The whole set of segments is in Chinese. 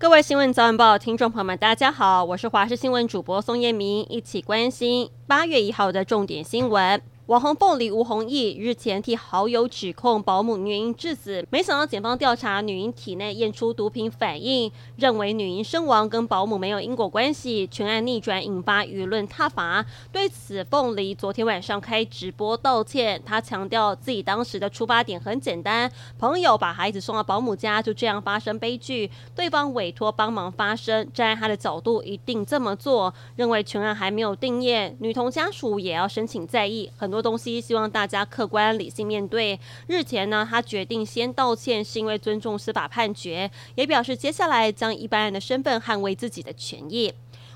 各位新闻早晚报听众朋友们，大家好，我是华视新闻主播宋燕明，一起关心八月一号的重点新闻。网红凤梨吴弘毅日前替好友指控保姆女婴致死，没想到检方调查女婴体内验出毒品反应，认为女婴身亡跟保姆没有因果关系，全案逆转引发舆论挞伐。对此，凤梨昨天晚上开直播道歉，她强调自己当时的出发点很简单，朋友把孩子送到保姆家，就这样发生悲剧，对方委托帮忙发声，站在她的角度一定这么做。认为全案还没有定谳，女童家属也要申请在意，很多。东西希望大家客观理性面对。日前呢，他决定先道歉，是因为尊重司法判决，也表示接下来将一般人的身份捍卫自己的权益。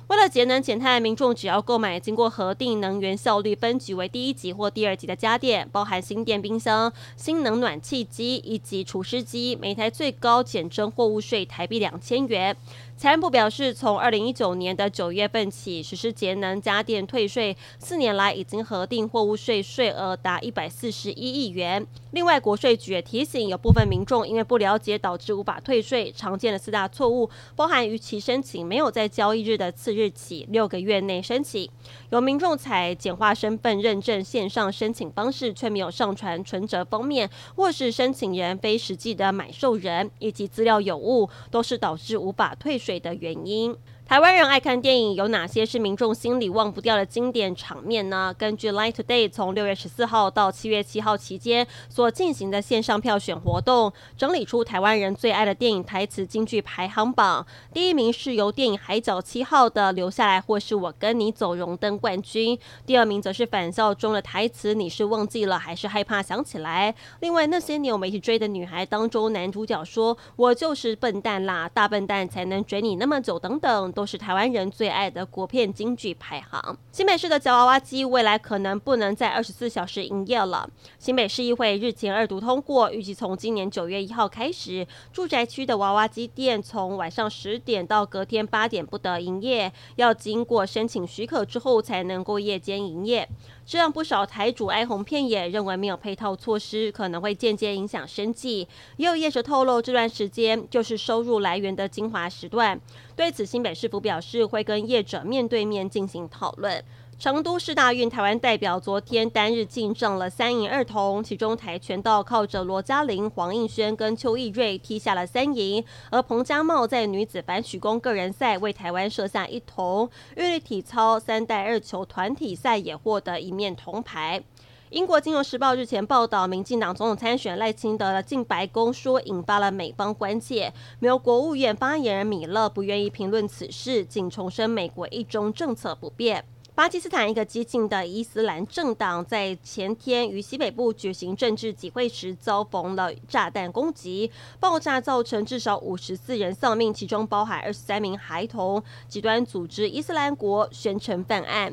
为了节能减碳，民众只要购买经过核定能源效率分级为第一级或第二级的家电，包含新电冰箱、新能暖气机以及除湿机，每台最高减征货物税台币两千元。财政部表示，从二零一九年的九月份起实施节能家电退税，四年来已经核定货物税税额达一百四十一亿元。另外，国税局也提醒，有部分民众因为不了解导致无法退税，常见的四大错误包含逾期申请没有在交易日的次日起六个月内申请，有民众采简化身份认证线上申请方式，却没有上传存折封面，或是申请人非实际的买受人，以及资料有误，都是导致无法退税水的原因。台湾人爱看电影，有哪些是民众心里忘不掉的经典场面呢？根据 Line Today 从六月十四号到七月七号期间所进行的线上票选活动，整理出台湾人最爱的电影台词金句排行榜。第一名是由电影《海角七号》的“留下来或是我跟你走”荣登冠军，第二名则是返校中的台词“你是忘记了还是害怕想起来”。另外，那些年我们一起追的女孩当中，男主角说：“我就是笨蛋啦，大笨蛋才能追你那么久”等等。都是台湾人最爱的国片金句排行。新北市的夹娃娃机未来可能不能在二十四小时营业了。新北市议会日前二读通过，预计从今年九月一号开始，住宅区的娃娃机店从晚上十点到隔天八点不得营业，要经过申请许可之后才能够夜间营业。这让不少台主哀鸿遍野，认为没有配套措施，可能会间接影响生计。也有业者透露，这段时间就是收入来源的精华时段。对此，新北市府表示会跟业者面对面进行讨论。成都市大运台湾代表昨天单日进账了三银二铜，其中跆拳道靠着罗嘉玲、黄应轩跟邱毅瑞踢下了三银，而彭家茂在女子反曲弓个人赛为台湾射下一铜。韵律体操三代二球团体赛也获得一面铜牌。英国金融时报日前报道，民进党总统参选赖清德的进白宫说引发了美方关切，没有国务院发言人米勒不愿意评论此事，仅重申美国一中政策不变。巴基斯坦一个激进的伊斯兰政党在前天于西北部举行政治集会时遭逢了炸弹攻击，爆炸造成至少五十四人丧命，其中包含二十三名孩童。极端组织伊斯兰国宣称犯案。